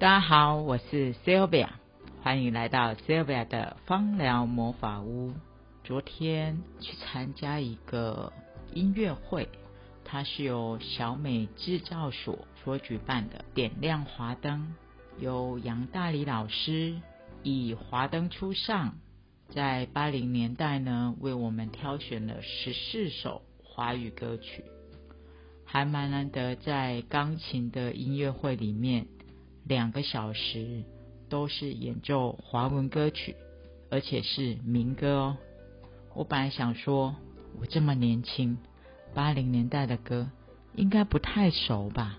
大家好，我是 Sylvia，欢迎来到 Sylvia 的芳疗魔法屋。昨天去参加一个音乐会，它是由小美制造所所举办的。点亮华灯，由杨大理老师以华灯初上，在八零年代呢，为我们挑选了十四首华语歌曲，还蛮难得在钢琴的音乐会里面。两个小时都是演奏华文歌曲，而且是民歌哦。我本来想说，我这么年轻，八零年代的歌应该不太熟吧？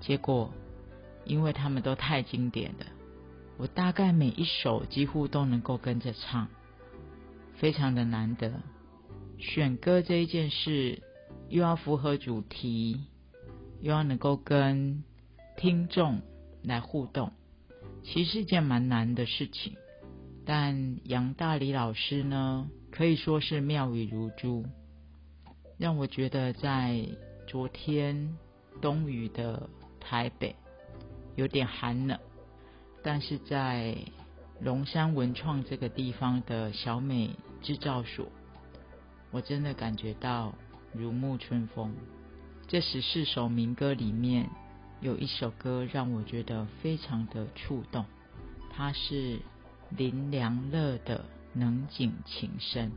结果，因为他们都太经典了，我大概每一首几乎都能够跟着唱，非常的难得。选歌这一件事，又要符合主题，又要能够跟听众。来互动，其实是一件蛮难的事情。但杨大理老师呢，可以说是妙语如珠，让我觉得在昨天冬雨的台北有点寒冷，但是在龙山文创这个地方的小美制造所，我真的感觉到如沐春风。这十四首民歌里面。有一首歌让我觉得非常的触动，它是林良乐的《能景情深》。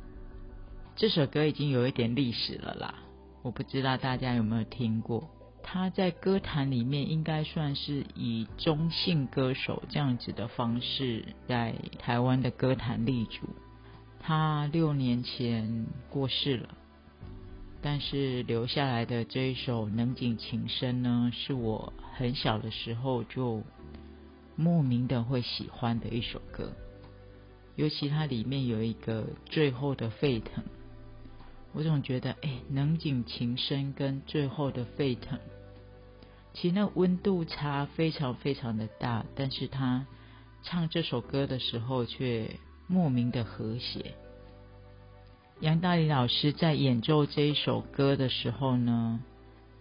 这首歌已经有一点历史了啦，我不知道大家有没有听过。他在歌坛里面应该算是以中性歌手这样子的方式在台湾的歌坛立足。他六年前过世了。但是留下来的这一首《能景情深》呢，是我很小的时候就莫名的会喜欢的一首歌，尤其它里面有一个最后的沸腾，我总觉得，哎，《能景情深》跟最后的沸腾，其实那温度差非常非常的大，但是他唱这首歌的时候却莫名的和谐。杨大理老师在演奏这一首歌的时候呢，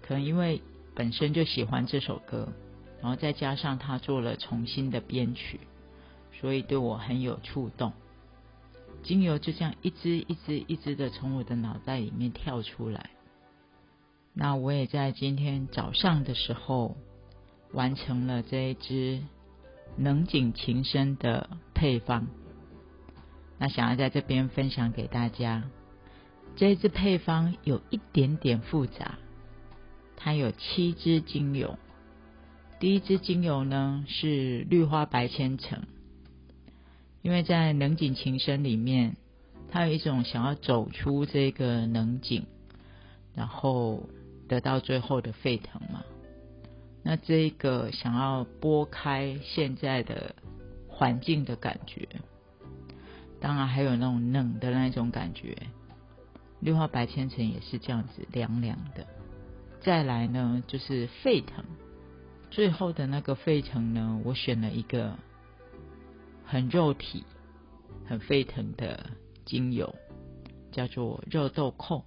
可能因为本身就喜欢这首歌，然后再加上他做了重新的编曲，所以对我很有触动。精油就这样一支一支一支的从我的脑袋里面跳出来。那我也在今天早上的时候完成了这一支能景情深的配方。那想要在这边分享给大家，这一支配方有一点点复杂，它有七支精油。第一支精油呢是绿花白千层，因为在能景情深里面，它有一种想要走出这个能景，然后得到最后的沸腾嘛。那这个想要拨开现在的环境的感觉。当然还有那种冷的那种感觉，六号白千层也是这样子凉凉的。再来呢，就是沸腾，最后的那个沸腾呢，我选了一个很肉体、很沸腾的精油，叫做肉豆蔻。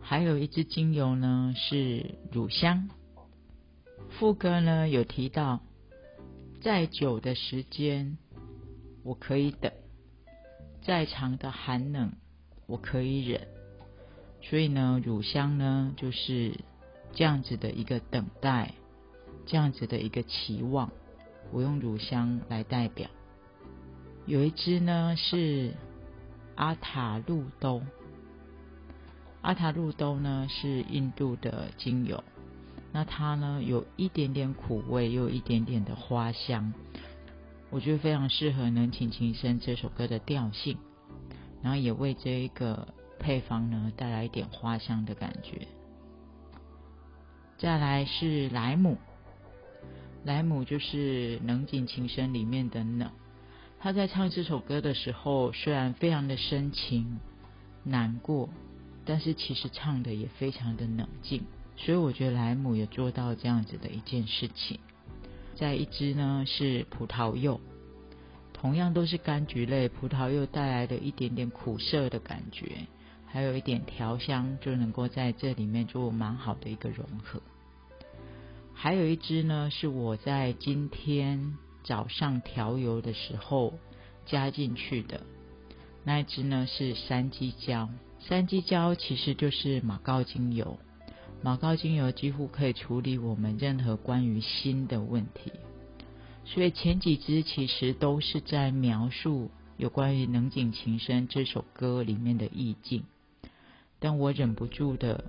还有一支精油呢是乳香。副歌呢有提到，再久的时间我可以等。再长的寒冷，我可以忍。所以呢，乳香呢就是这样子的一个等待，这样子的一个期望。我用乳香来代表。有一支呢是阿塔路兜，阿塔路兜呢是印度的精油，那它呢有一点点苦味，又有一点点的花香。我觉得非常适合《能情情深》这首歌的调性，然后也为这一个配方呢带来一点花香的感觉。再来是莱姆，莱姆就是《能景情深》里面的冷。他在唱这首歌的时候，虽然非常的深情难过，但是其实唱的也非常的冷静。所以我觉得莱姆也做到这样子的一件事情。再一支呢是葡萄柚，同样都是柑橘类，葡萄柚带来的一点点苦涩的感觉，还有一点调香，就能够在这里面做蛮好的一个融合。还有一支呢，是我在今天早上调油的时候加进去的。那一支呢是山鸡椒，山鸡椒其实就是马告精油。马告精油几乎可以处理我们任何关于心的问题。所以前几支其实都是在描述有关于《能景情深》这首歌里面的意境，但我忍不住的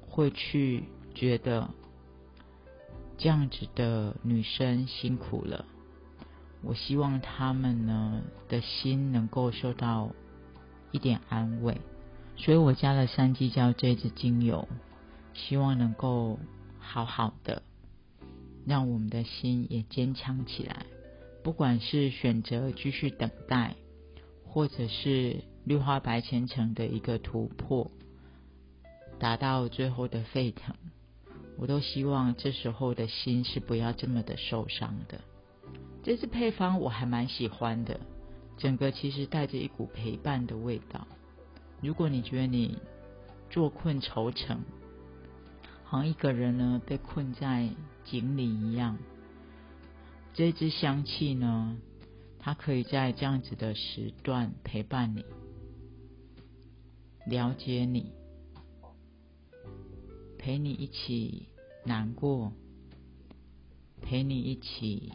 会去觉得。这样子的女生辛苦了，我希望她们呢的心能够受到一点安慰，所以我加了三鸡椒这支精油，希望能够好好的让我们的心也坚强起来。不管是选择继续等待，或者是绿花白千层的一个突破，达到最后的沸腾。我都希望这时候的心是不要这么的受伤的。这支配方我还蛮喜欢的，整个其实带着一股陪伴的味道。如果你觉得你坐困愁城，好像一个人呢被困在井里一样，这支香气呢，它可以在这样子的时段陪伴你，了解你。陪你一起难过，陪你一起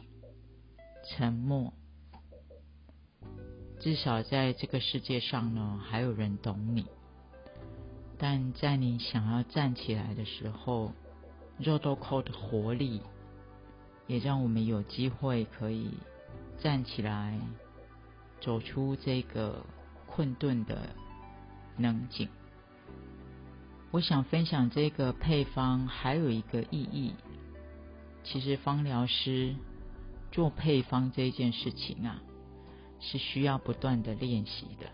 沉默。至少在这个世界上呢，还有人懂你。但在你想要站起来的时候，肉豆蔻的活力也让我们有机会可以站起来，走出这个困顿的能景。我想分享这个配方还有一个意义。其实芳疗师做配方这件事情啊，是需要不断的练习的。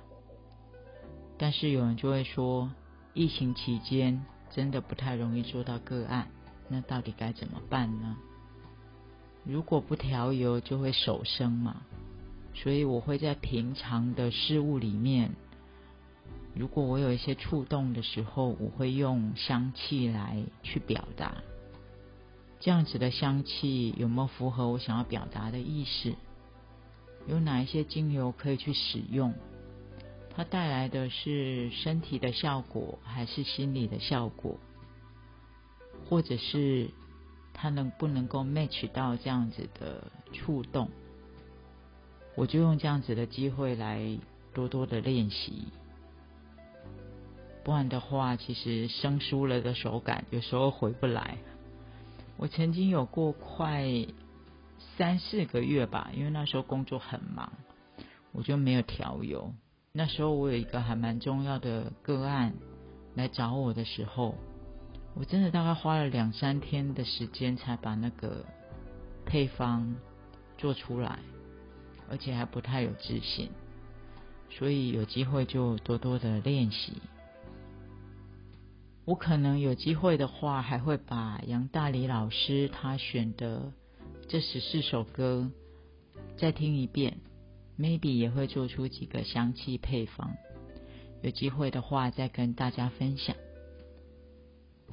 但是有人就会说，疫情期间真的不太容易做到个案，那到底该怎么办呢？如果不调油就会手生嘛，所以我会在平常的事物里面。如果我有一些触动的时候，我会用香气来去表达。这样子的香气有没有符合我想要表达的意思？有哪一些精油可以去使用？它带来的是身体的效果，还是心理的效果？或者是它能不能够 match 到这样子的触动？我就用这样子的机会来多多的练习。不然的话，其实生疏了的手感有时候回不来。我曾经有过快三四个月吧，因为那时候工作很忙，我就没有调油。那时候我有一个还蛮重要的个案来找我的时候，我真的大概花了两三天的时间才把那个配方做出来，而且还不太有自信。所以有机会就多多的练习。我可能有机会的话，还会把杨大理老师他选的这十四首歌再听一遍，maybe 也会做出几个香气配方。有机会的话，再跟大家分享。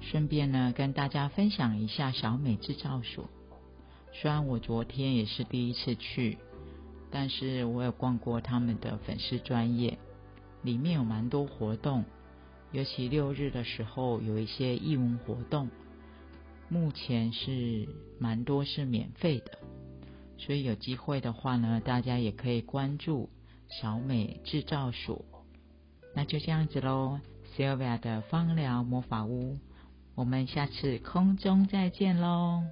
顺便呢，跟大家分享一下小美制造所。虽然我昨天也是第一次去，但是我有逛过他们的粉丝专业，里面有蛮多活动。尤其六日的时候有一些义文活动，目前是蛮多是免费的，所以有机会的话呢，大家也可以关注小美制造所。那就这样子喽，Sylvia 的芳疗魔法屋，我们下次空中再见喽。